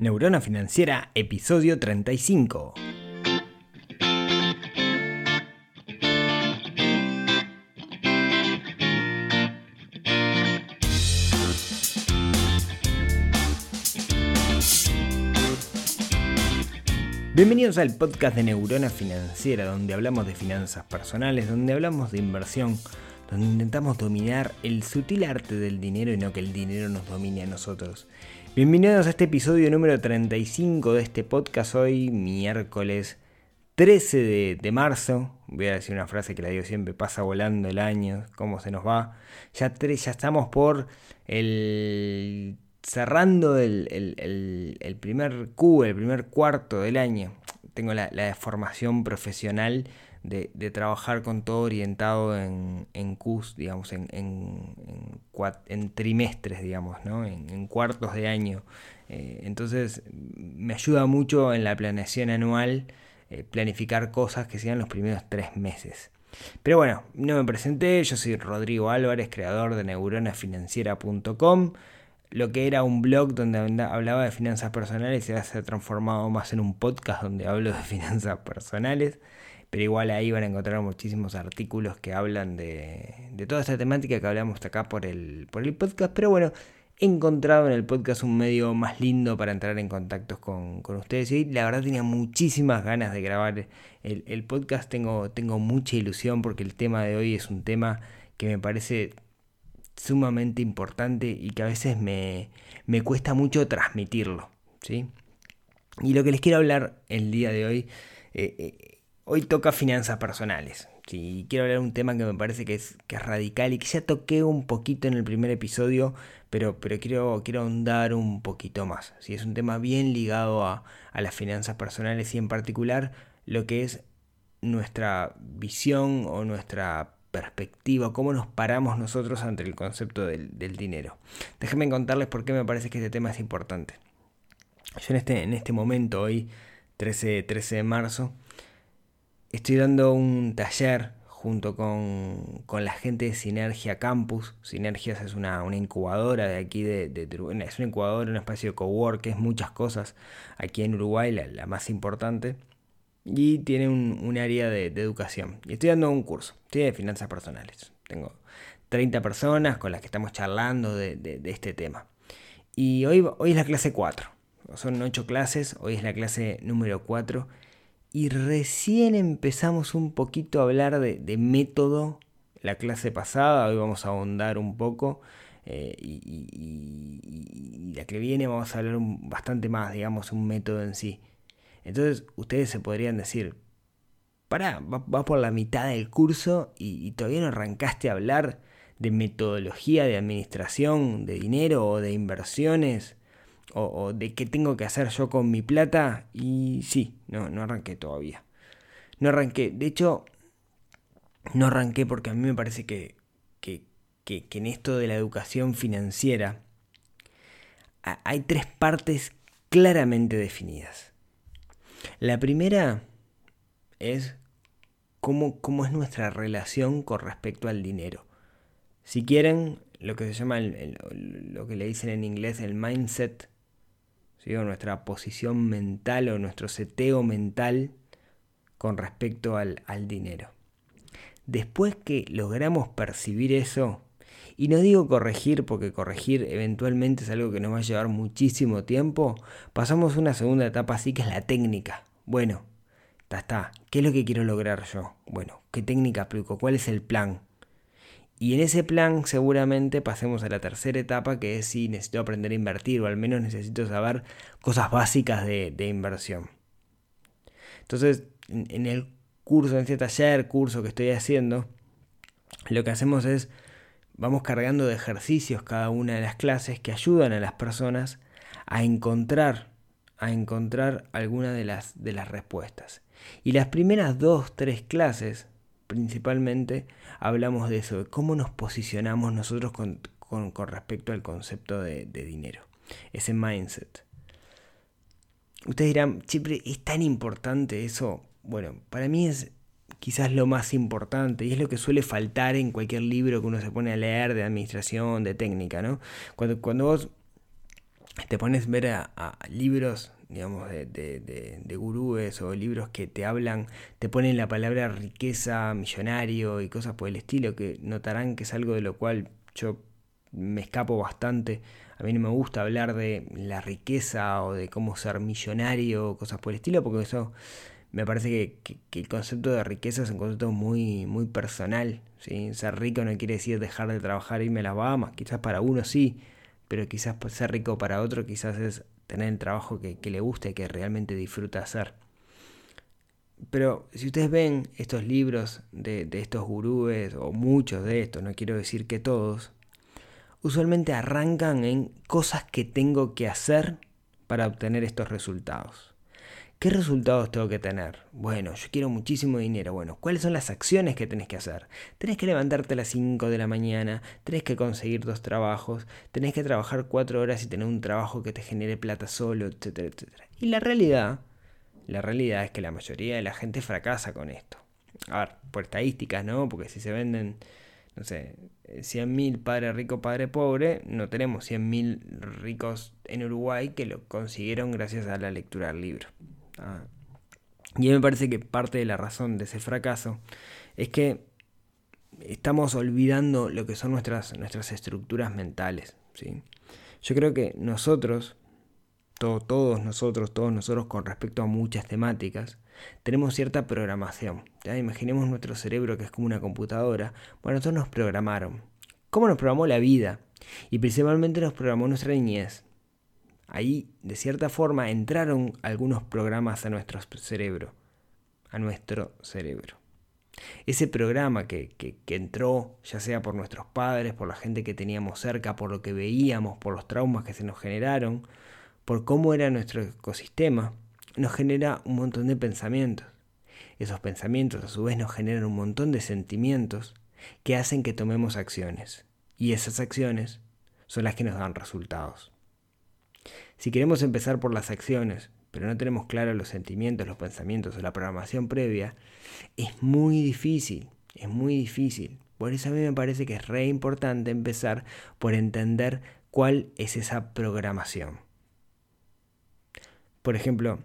Neurona Financiera, episodio 35. Bienvenidos al podcast de Neurona Financiera, donde hablamos de finanzas personales, donde hablamos de inversión, donde intentamos dominar el sutil arte del dinero y no que el dinero nos domine a nosotros. Bienvenidos a este episodio número 35 de este podcast hoy, miércoles 13 de, marzo. Voy a decir una frase que la digo siempre, pasa volando el año, cómo se nos va. Ya, estamos por el... cerrando el, primer Q, el primer cuarto del año. Tengo la, la formación profesional de, trabajar con todo orientado en, en digamos, en, en, trimestres, digamos, ¿no? en, cuartos de año. Eh, entonces me ayuda mucho en la planeación anual eh, planificar cosas que sean los primeros tres meses. Pero bueno, no me presenté, yo soy Rodrigo Álvarez, creador de neuronafinanciera.com. Lo que era un blog donde hablaba de finanzas personales se ha transformado más en un podcast donde hablo de finanzas personales pero igual ahí van a encontrar muchísimos artículos que hablan de, toda esta temática que hablamos acá por el, por el podcast. Pero bueno, he encontrado en el podcast un medio más lindo para entrar en contacto con, ustedes. Y la verdad tenía muchísimas ganas de grabar el, podcast. Tengo, tengo mucha ilusión porque el tema de hoy es un tema que me parece sumamente importante y que a veces me, me cuesta mucho transmitirlo. ¿sí? Y lo que les quiero hablar el día de hoy eh, eh, Hoy toca finanzas personales. Sí, quiero hablar de un tema que me parece que es, radical y que ya toqué un poquito en el primer episodio, pero, pero quiero, quiero ahondar un poquito más. Sí, es un tema bien ligado a, las finanzas personales y en particular lo que es nuestra visión o nuestra perspectiva, cómo nos paramos nosotros ante el concepto del, dinero. Déjenme contarles por qué me parece que este tema es importante. Yo en este, en este momento, hoy 13, 13 de marzo, Estoy dando un taller junto con, la gente de Sinergia Campus. Sinergias es una, incubadora de aquí de, de, Es una incubadora, un espacio de cowork, es muchas cosas aquí en Uruguay, la, más importante. Y tiene un, área de, educación. Y estoy dando un curso, de finanzas personales. Tengo 30 personas con las que estamos charlando de, este tema. Y hoy, hoy es la clase 4. Son 8 clases, hoy es la clase número 4 y recién empezamos un poquito a hablar de, método la clase pasada, hoy vamos a ahondar un poco eh, y, la que viene vamos a hablar bastante más, digamos, un método en sí. Entonces ustedes se podrían decir, pará, va, por la mitad del curso y todavía no arrancaste a hablar de metodología de administración de dinero o de inversiones o, de qué tengo que hacer yo con mi plata. Y sí, no, no arranqué todavía. No arranqué. De hecho, no arranqué porque a mí me parece que, que, que, en esto de la educación financiera hay tres partes claramente definidas. La primera es cómo, cómo, es nuestra relación con respecto al dinero. Si quieren, lo que se llama, lo que le dicen en inglés el mindset nuestra posición mental o nuestro seteo mental con respecto al, al dinero. Después que logramos percibir eso, y no digo corregir porque corregir eventualmente es algo que nos va a llevar muchísimo tiempo, pasamos a una segunda etapa así que es la técnica. Bueno, está. ¿Qué es lo que quiero lograr yo? Bueno, ¿qué técnica aplico? ¿Cuál es el plan? Y en ese plan seguramente pasemos a la tercera etapa que es si necesito aprender a invertir o al menos necesito saber cosas básicas de, inversión. Entonces, en, el curso, en este taller, curso que estoy haciendo, lo que hacemos es, vamos cargando de ejercicios cada una de las clases que ayudan a las personas a encontrar, a encontrar alguna de las, de las respuestas. Y las primeras dos, tres clases principalmente hablamos de eso, de cómo nos posicionamos nosotros con, respecto al concepto de, dinero, ese mindset. Ustedes dirán, Chipre, ¿es tan importante eso? Bueno, para mí es quizás lo más importante y es lo que suele faltar en cualquier libro que uno se pone a leer de administración, de técnica, ¿no? Cuando, cuando vos te pones a ver a, libros, digamos, de, de, gurúes o libros que te hablan, te ponen la palabra riqueza, millonario y cosas por el estilo, que notarán que es algo de lo cual yo me escapo bastante. A mí no me gusta hablar de la riqueza o de cómo ser millonario o cosas por el estilo, porque eso me parece que, el concepto de riqueza es un concepto muy, muy personal. ¿sí? Ser rico no quiere decir dejar de trabajar e irme a las Bahamas. Quizás para uno sí, pero quizás ser rico para otro quizás es tener el trabajo que, le gusta y que realmente disfruta hacer. Pero si ustedes ven estos libros de, de estos gurúes, o muchos de estos, no quiero decir que todos, usualmente arrancan en cosas que tengo que hacer para obtener estos resultados. ¿Qué resultados tengo que tener? Bueno, yo quiero muchísimo dinero. Bueno, ¿cuáles son las acciones que tenés que hacer? Tenés que levantarte a las 5 de la mañana, tenés que conseguir dos trabajos, tenés que trabajar 4 horas y tener un trabajo que te genere plata solo, etcétera, etcétera. Y la realidad, la realidad es que la mayoría de la gente fracasa con esto. A ver, por estadísticas, ¿no? Porque si se venden, no sé, 100.000 padre rico, padre pobre, no tenemos 100.000 ricos en Uruguay que lo consiguieron gracias a la lectura del libro. Ah. Y me parece que parte de la razón de ese fracaso es que estamos olvidando lo que son nuestras, nuestras estructuras mentales. ¿sí? Yo creo que nosotros, todos nosotros, todos nosotros con respecto a muchas temáticas, tenemos cierta programación. ¿ya? Imaginemos nuestro cerebro que es como una computadora. Bueno, nosotros nos programaron. ¿Cómo nos programó la vida? Y principalmente nos programó nuestra niñez. Ahí, de cierta forma, entraron algunos programas a nuestro cerebro. A nuestro cerebro. Ese programa que, entró, ya sea por nuestros padres, por la gente que teníamos cerca, por lo que veíamos, por los traumas que se nos generaron, por cómo era nuestro ecosistema, nos genera un montón de pensamientos. Esos pensamientos a su vez nos generan un montón de sentimientos que hacen que tomemos acciones. Y esas acciones son las que nos dan resultados. Si queremos empezar por las acciones, pero no tenemos claros los sentimientos, los pensamientos o la programación previa, es muy difícil, es muy difícil. Por eso a mí me parece que es re importante empezar por entender cuál es esa programación. Por ejemplo,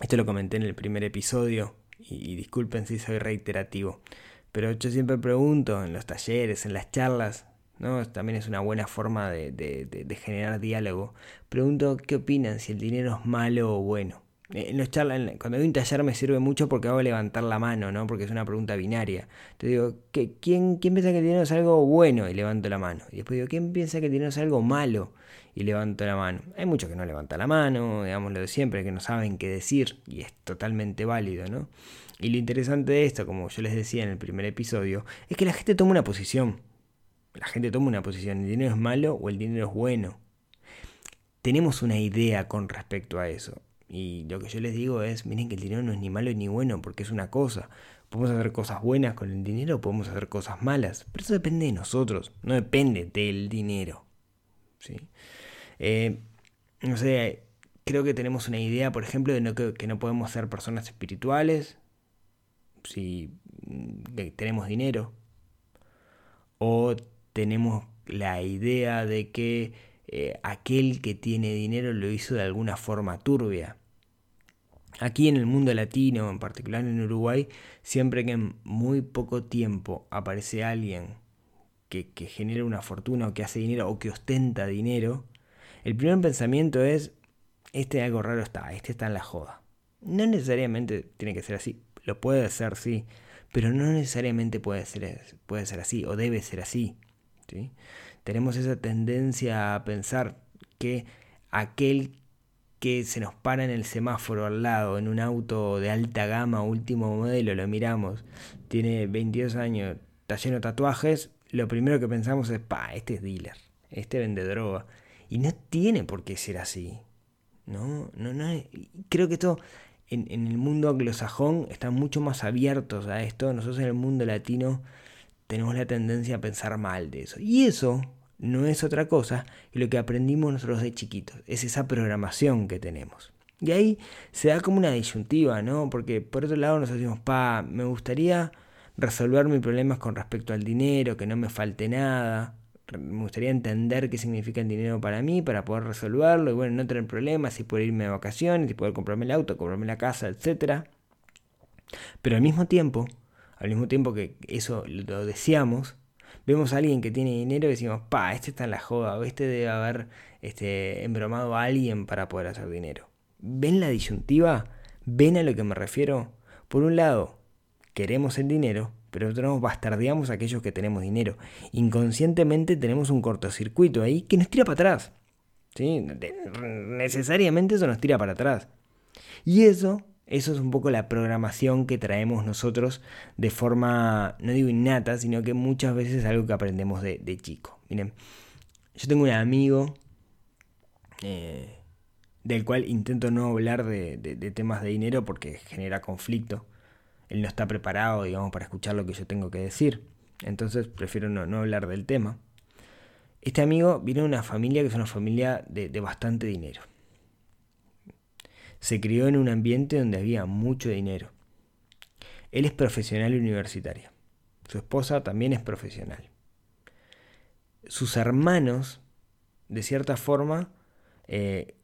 esto lo comenté en el primer episodio y, disculpen si soy reiterativo, pero yo siempre pregunto en los talleres, en las charlas, También es una buena forma de, generar diálogo. Pregunto qué opinan, si el dinero es malo o bueno. Eh, en los charlas, cuando doy un taller me sirve mucho porque hago levantar la mano, ¿no? Porque es una pregunta binaria. Te digo, ¿quién, ¿quién piensa que el dinero es algo bueno? Y levanto la mano. Y después digo, ¿quién piensa que el dinero es algo malo? Y levanto la mano. Hay muchos que no levantan la mano, digamos lo de siempre, que no saben qué decir. Y es totalmente válido, ¿no? Y lo interesante de esto, como yo les decía en el primer episodio, es que la gente toma una posición. La gente toma una posición, ¿el dinero es malo o el dinero es bueno? Tenemos una idea con respecto a eso. Y lo que yo les digo es, miren que el dinero no es ni malo ni bueno, porque es una cosa. Podemos hacer cosas buenas con el dinero, podemos hacer cosas malas, pero eso depende de nosotros, no depende del dinero. ¿sí? Eh, no sé, creo que tenemos una idea, por ejemplo, de no, que, que no podemos ser personas espirituales si mm, tenemos dinero. O tenemos la idea de que eh, aquel que tiene dinero lo hizo de alguna forma turbia. Aquí en el mundo latino, en particular en Uruguay, siempre que en muy poco tiempo aparece alguien que, que genera una fortuna o que hace dinero o que ostenta dinero, el primer pensamiento es, este algo raro está, este está en la joda. No necesariamente tiene que ser así, lo puede ser, sí, pero no necesariamente puede ser, puede ser así o debe ser así. Tenemos esa tendencia a pensar que aquel que se nos para en el semáforo al lado, en un auto de alta gama, último modelo, lo miramos, tiene 22 años, está lleno de tatuajes, lo primero que pensamos es, pa, este es dealer, este vende droga. Y no tiene por qué ser así. No, no, no. Creo que esto en, en el mundo anglosajón están mucho más abiertos a esto. Nosotros en el mundo latino tenemos la tendencia a pensar mal de eso. Y eso no es otra cosa que lo que aprendimos nosotros de chiquitos, es esa programación que tenemos. Y ahí se da como una disyuntiva, ¿no? Porque por otro lado nos decimos, pa, me gustaría resolver mis problemas con respecto al dinero, que no me falte nada, me gustaría entender qué significa el dinero para mí, para poder resolverlo y bueno, no tener problemas, y poder irme de vacaciones, y poder comprarme el auto, comprarme la casa, etc. Pero al mismo tiempo, al mismo tiempo que eso lo deseamos, vemos a alguien que tiene dinero y decimos, pa, este está en la joda, o este debe haber este, embromado a alguien para poder hacer dinero. ¿Ven la disyuntiva? ¿Ven a lo que me refiero? Por un lado, queremos el dinero, pero nosotros bastardeamos a aquellos que tenemos dinero. Inconscientemente tenemos un cortocircuito ahí que nos tira para atrás. ¿sí? Necesariamente eso nos tira para atrás. Y eso, eso es un poco la programación que traemos nosotros de forma, no digo innata, sino que muchas veces es algo que aprendemos de, chico. Miren, yo tengo un amigo eh, del cual intento no hablar de temas de dinero porque genera conflicto él no está preparado, digamos, para escuchar lo que yo tengo que decir. Entonces prefiero no, hablar del tema. Este amigo viene de una familia que es una familia de, bastante dinero. Se crió en un ambiente donde había mucho dinero. Él es profesional universitario. Su esposa también es profesional. Sus hermanos, de cierta forma, eh,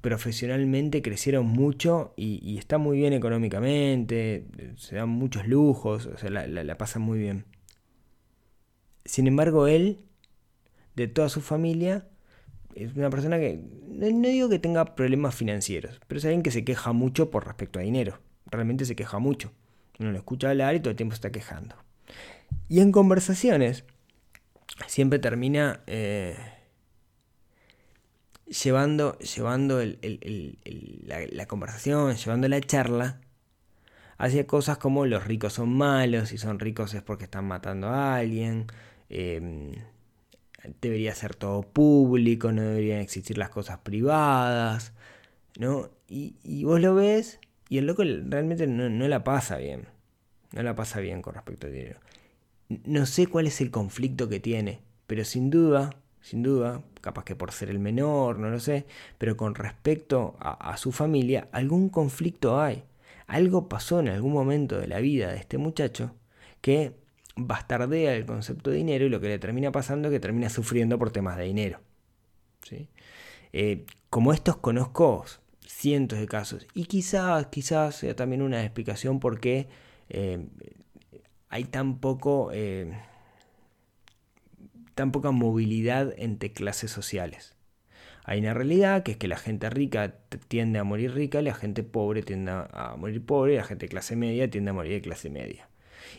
profesionalmente crecieron mucho y, está muy bien económicamente, se dan muchos lujos, o sea, la, la, pasan muy bien. Sin embargo, él, de toda su familia, es una persona que, no, digo que tenga problemas financieros, pero es alguien que se queja mucho por respecto a dinero. Realmente se queja mucho. Uno lo escucha hablar y todo el tiempo está quejando. Y en conversaciones, siempre termina... Eh, llevando, llevando la, conversación, llevando la charla hacia cosas como los ricos son malos, si son ricos es porque están matando a alguien, em, debería ser todo público, no deberían existir las cosas privadas, ¿no? Y, vos lo ves y el loco realmente no, no la pasa bien, no la pasa bien con respecto al dinero. No sé cuál es el conflicto que tiene, pero sin duda sin duda, capaz que por ser el menor, no lo sé, pero con respecto a, su familia, algún conflicto hay. Algo pasó en algún momento de la vida de este muchacho que bastardea el concepto de dinero y lo que le termina pasando es que termina sufriendo por temas de dinero. ¿sí? Eh, como estos conozco cientos de casos y quizás, quizás sea también una explicación por qué eh, hay tan. Eh, tan poca movilidad entre clases sociales. Hay una realidad que es que la gente rica tiende a morir rica, la gente pobre tiende a morir pobre, la gente de clase media tiende a morir de clase media.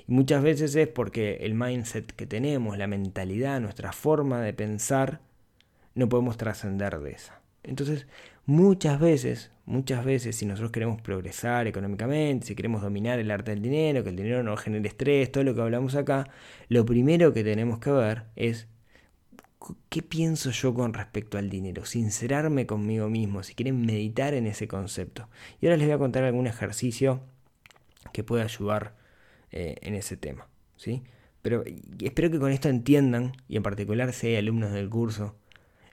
Y muchas veces es porque el mindset que tenemos, la mentalidad, nuestra forma de pensar, no podemos trascender de esa. Entonces, muchas veces, muchas veces, si nosotros queremos progresar económicamente, si queremos dominar el arte del dinero, que el dinero no genere estrés, todo lo que hablamos acá, lo primero que tenemos que ver es qué pienso yo con respecto al dinero, sincerarme conmigo mismo, si quieren meditar en ese concepto. Y ahora les voy a contar algún ejercicio que pueda ayudar eh, en ese tema. ¿sí? Pero espero que con esto entiendan, y en particular si hay alumnos del curso,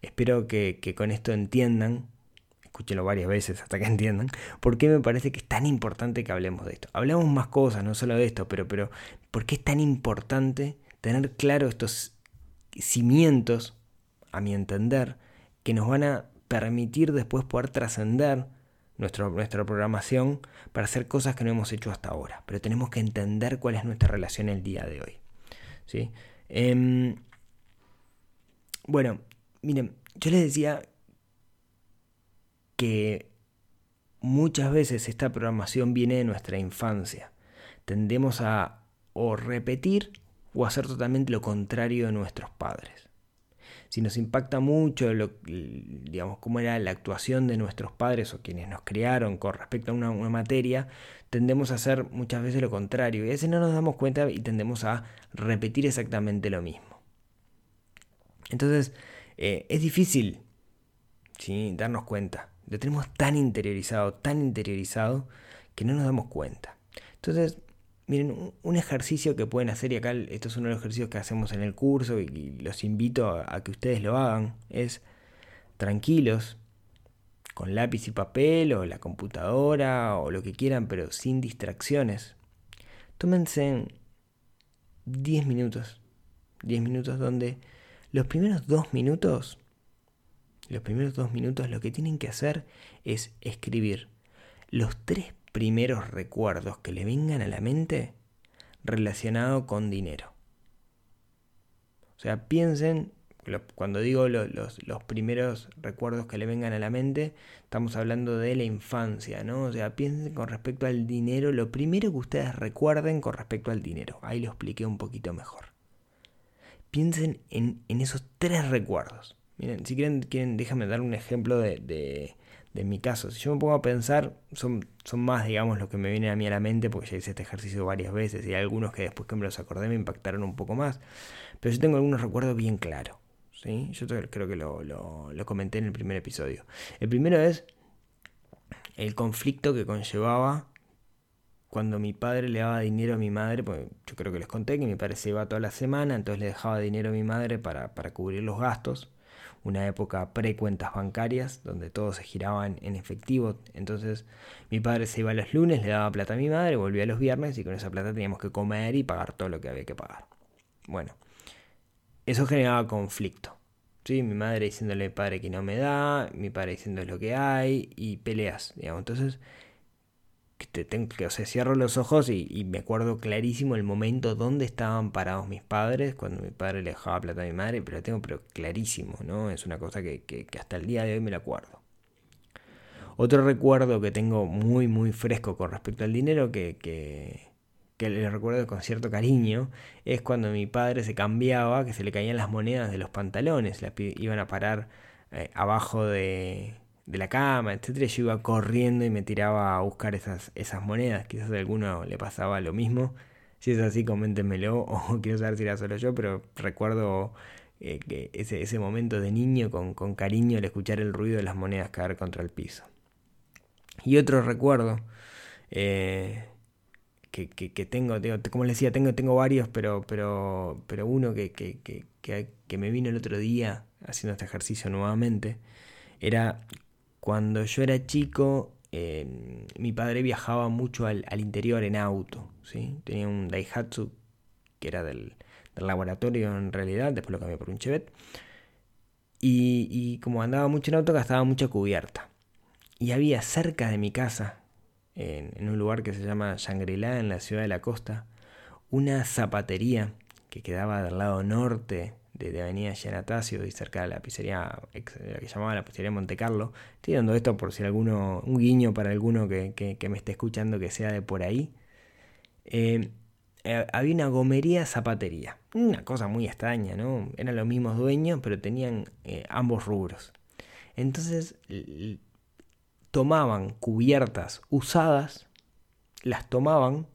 Espero que, con esto entiendan, escúchenlo varias veces hasta que entiendan, por qué me parece que es tan importante que hablemos de esto. Hablamos más cosas, no solo de esto, pero, pero ¿por qué es tan importante tener claro estos cimientos, a mi entender, que nos van a permitir después poder trascender nuestra programación para hacer cosas que no hemos hecho hasta ahora. Pero tenemos que entender cuál es nuestra relación el día de hoy. ¿sí? Em, bueno, Miren, yo les decía que muchas veces esta programación viene de nuestra infancia. Tendemos a o repetir o hacer totalmente lo contrario de nuestros padres. Si nos impacta mucho lo, digamos, cómo era la actuación de nuestros padres o quienes nos criaron con respecto a una, materia, tendemos a hacer muchas veces lo contrario. Y a veces no nos damos cuenta y tendemos a repetir exactamente lo mismo. Entonces, eh, es difícil darnos cuenta. Lo tenemos tan interiorizado, tan interiorizado, que no nos damos cuenta. Entonces, miren, un ejercicio que pueden hacer, y acá esto es uno de los ejercicios que hacemos en el curso y, los invito a, que ustedes lo hagan, es tranquilos, con lápiz y papel o la computadora o lo que quieran, pero sin distracciones. Tómense 10 minutos, 10 minutos donde Los primeros dos minutos, los primeros dos minutos lo que tienen que hacer es escribir los tres primeros recuerdos que le vengan a la mente relacionado con dinero. O sea, piensen, cuando digo los, primeros recuerdos que le vengan a la mente, estamos hablando de la infancia, ¿no? O sea, piensen con respecto al dinero, lo primero que ustedes recuerden con respecto al dinero. Ahí lo expliqué un poquito mejor. Piensen en, esos tres recuerdos. Miren, si quieren, quieren déjame dar un ejemplo de mi caso. Si yo me pongo a pensar, son, son más, digamos, lo que me viene a mí a la mente, porque ya hice este ejercicio varias veces y hay algunos que después que me los acordé me impactaron un poco más. Pero yo tengo algunos recuerdos bien claros. ¿sí? Yo creo que lo, lo, comenté en el primer episodio. El primero es el conflicto que conllevaba cuando mi padre le daba dinero a mi madre, pues yo creo que les conté que mi padre se iba toda la semana, entonces le dejaba dinero a mi madre para, para cubrir los gastos una época pre-cuentas bancarias, donde todo se giraba en, efectivo. Entonces mi padre se iba los lunes, le daba plata a mi madre, volvía los viernes y con esa plata teníamos que comer y pagar todo lo que había que pagar. Bueno, eso generaba conflicto. ¿sí? Mi madre diciéndole padre que no me da, mi padre diciendo lo que hay y peleas. Digamos. Entonces que, tengo, que o sea, cierro los ojos y, me acuerdo clarísimo el momento donde estaban parados mis padres, cuando mi padre le dejaba plata a mi madre, pero lo tengo pero clarísimo, ¿no? Es una cosa que, hasta el día de hoy me la acuerdo. Otro recuerdo que tengo muy, muy fresco con respecto al dinero, que, que, le recuerdo con cierto cariño, es cuando mi padre se cambiaba, que se le caían las monedas de los pantalones, las iban a parar eh, abajo de, de la cama, etcétera, yo iba corriendo y me tiraba a buscar esas, esas monedas. Quizás a alguno le pasaba lo mismo. Si es así, coméntenmelo o quiero saber si era solo yo, pero recuerdo eh, que ese, ese, momento de niño con, cariño al escuchar el ruido de las monedas caer contra el piso. Y otro recuerdo eh, que, tengo, como les decía, tengo, tengo varios, pero, pero, pero uno que, que me vino el otro día haciendo este ejercicio nuevamente, era cuando yo era chico, em, mi padre viajaba mucho al, interior en auto. ¿sí? Tenía un Daihatsu que era del, laboratorio en realidad, después lo cambié por un Chevette. Y, como andaba mucho en auto, gastaba mucha cubierta. Y había cerca de mi casa, en, en un lugar que se llama Shangri-La, en la ciudad de la costa, una zapatería que quedaba del lado norte de, Avenida Giannatasio y cerca de la pizzería, la que llamaba la pizzería Monte Carlo. Estoy dando esto por si alguno, un guiño para alguno que, me esté escuchando que sea de por ahí. Eh, eh, había una gomería zapatería, una cosa muy extraña, ¿no? Eran los mismos dueños, pero tenían eh, ambos rubros. Entonces tomaban cubiertas usadas, las tomaban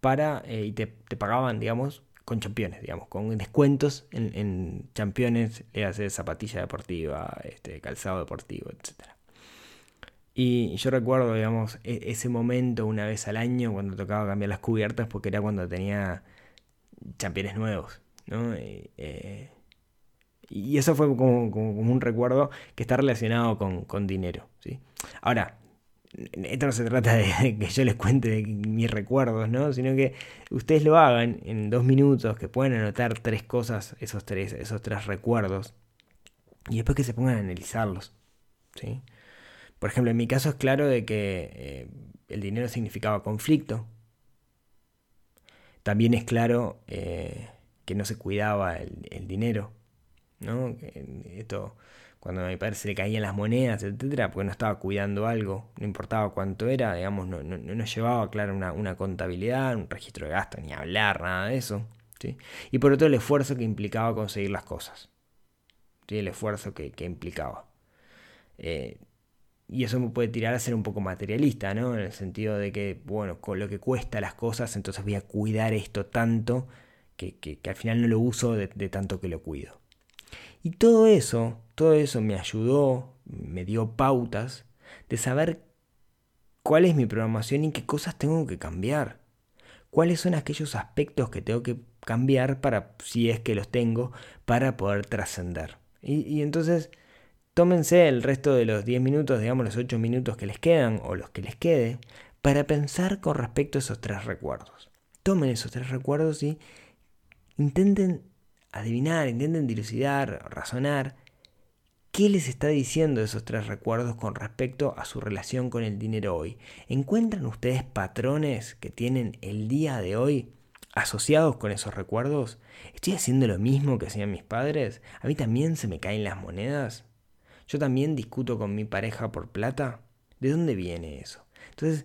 para y te, te pagaban, digamos, con championes, digamos, con descuentos en, en championes, le hace zapatilla deportiva, este, calzado deportivo, etc. Y yo recuerdo, digamos, e, ese momento una vez al año cuando tocaba cambiar las cubiertas porque era cuando tenía championes nuevos, ¿no? Eh, y eso fue como, un recuerdo que está relacionado con, con dinero, ¿sí? Ahora, esto no se trata de que yo les cuente mis recuerdos, ¿no? Sino que ustedes lo hagan en dos minutos, que puedan anotar tres cosas, esos tres, esos tres recuerdos, y después que se pongan a analizarlos, ¿sí? Por ejemplo, en mi caso es claro de que eh, el dinero significaba conflicto. También es claro eh, que no se cuidaba el, el dinero, ¿no? Esto cuando a mi padre se le caían las monedas, etcétera, porque no estaba cuidando algo, no importaba cuánto era, digamos, no, no, llevaba, claro, una, contabilidad, un registro de gasto, ni hablar, nada de eso. ¿sí? Y por otro, el esfuerzo que implicaba conseguir las cosas. ¿sí? El esfuerzo que, implicaba. Eh, y eso me puede tirar a ser un poco materialista, ¿no? En el sentido de que, bueno, con lo que cuesta las cosas, entonces voy a cuidar esto tanto que, que, al final no lo uso de tanto que lo cuido. Y todo eso, todo eso me ayudó, me dio pautas de saber cuál es mi programación y qué cosas tengo que cambiar. Cuáles son aquellos aspectos que tengo que cambiar para, si es que los tengo, para poder trascender. Y, entonces, tómense el resto de los 10 minutos, digamos los 8 minutos que les quedan o los que les quede, para pensar con respecto a esos tres recuerdos. Tomen esos tres recuerdos y intenten adivinar, intenten dilucidar, razonar ¿Qué les está diciendo esos tres recuerdos con respecto a su relación con el dinero hoy? ¿Encuentran ustedes patrones que tienen el día de hoy asociados con esos recuerdos? ¿Estoy haciendo lo mismo que hacían mis padres? ¿A mí también se me caen las monedas? ¿Yo también discuto con mi pareja por plata? ¿De dónde viene eso? Entonces,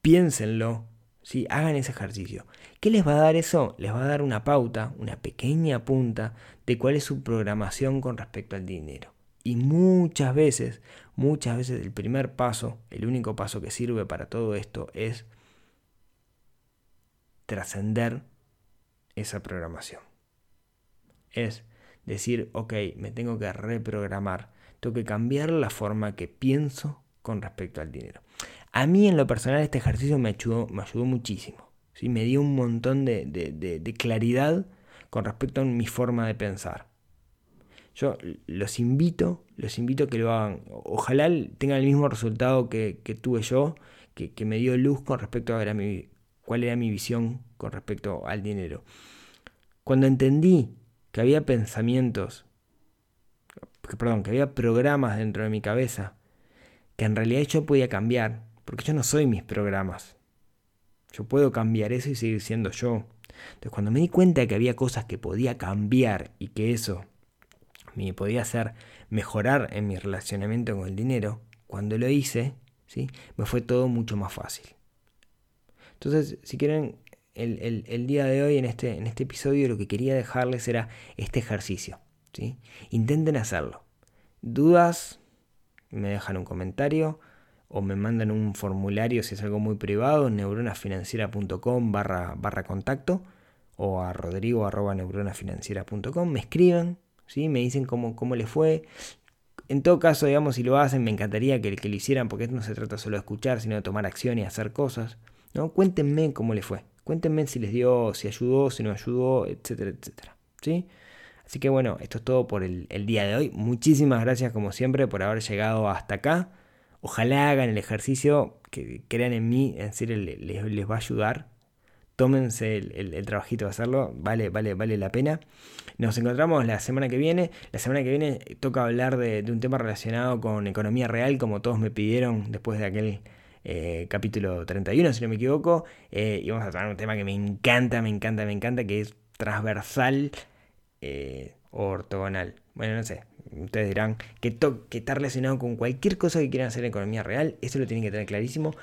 piénsenlo, ¿sí? hagan ese ejercicio. ¿Qué les va a dar eso? Les va a dar una pauta, una pequeña punta de cuál es su programación con respecto al dinero. Y muchas veces, muchas veces el primer paso, el único paso que sirve para todo esto es trascender esa programación. Es decir, ok, me tengo que reprogramar, tengo que cambiar la forma que pienso con respecto al dinero. A mí en lo personal este ejercicio me ayudó, me ayudó muchísimo. ¿sí? Me dio un montón de, de claridad con respecto a mi forma de pensar. Yo los invito, los invito a que lo hagan. Ojalá tengan el mismo resultado que, tuve yo, que, me dio luz con respecto a ver mi, cuál era mi visión con respecto al dinero. Cuando entendí que había pensamientos, perdón, que había programas dentro de mi cabeza, que en realidad yo podía cambiar, porque yo no soy mis programas. Yo puedo cambiar eso y seguir siendo yo. Entonces cuando me di cuenta de que había cosas que podía cambiar y que eso me podía hacer mejorar en mi relacionamiento con el dinero, cuando lo hice, ¿sí? me fue todo mucho más fácil. Entonces, si quieren, el, día de hoy en este, en este episodio lo que quería dejarles era este ejercicio. ¿sí? Intenten hacerlo. ¿Dudas? Me dejan un comentario o me mandan un formulario si es algo muy privado, neuronafinanciera.com barra, barra contacto o a rodrigo neuronafinanciera.com, me escriben me dicen cómo, cómo les fue. En todo caso, digamos, si lo hacen, me encantaría que, que lo hicieran, porque no se trata solo de escuchar, sino de tomar acción y hacer cosas. ¿no? Cuéntenme cómo les fue. Cuéntenme si les dio, si ayudó, si no ayudó, etcétera, etcétera. ¿sí? Así que bueno, esto es todo por el, día de hoy. Muchísimas gracias como siempre por haber llegado hasta acá. Ojalá hagan el ejercicio, que crean en mí, en serio les, va a ayudar tómense el, trabajito de hacerlo, vale, vale, vale la pena. Nos encontramos la semana que viene. La semana que viene toca hablar de, un tema relacionado con economía real, como todos me pidieron después de aquel eh, capítulo 31, si no me equivoco. Eh, y vamos a tratar un tema que me encanta, me encanta, me encanta, que es transversal eh, ortogonal. Bueno, no sé, ustedes dirán que, está relacionado con cualquier cosa que quieran hacer en economía real, eso lo tienen que tener clarísimo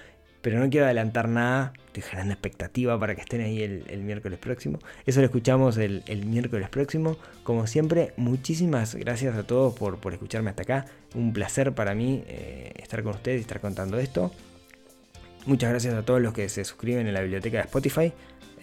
pero no quiero adelantar nada, estoy generando expectativa para que estén ahí el, miércoles próximo. Eso lo escuchamos el, miércoles próximo. Como siempre, muchísimas gracias a todos por, por escucharme hasta acá. Un placer para mí eh, estar con ustedes y estar contando esto. Muchas gracias a todos los que se suscriben en la biblioteca de Spotify,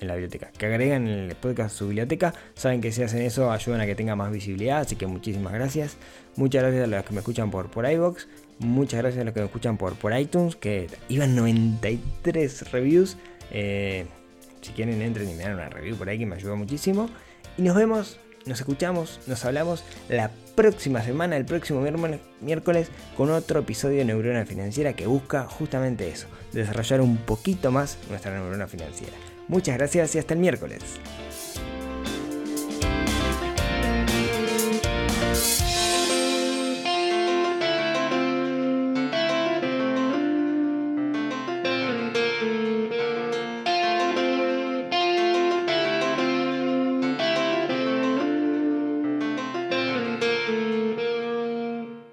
en la biblioteca, que agregan el podcast a su biblioteca. Saben que si hacen eso ayudan a que tenga más visibilidad, así que muchísimas gracias. Muchas gracias a los que me escuchan por, por iVoox. Muchas gracias a los que me escuchan por, por iTunes, que iban 93 reviews. Eh, si quieren, entren y me dan una review por ahí que me ayuda muchísimo. Y nos vemos, nos escuchamos, nos hablamos la próxima semana, el próximo miércoles, con otro episodio de Neurona Financiera que busca justamente eso, desarrollar un poquito más nuestra neurona financiera. Muchas gracias y hasta el miércoles.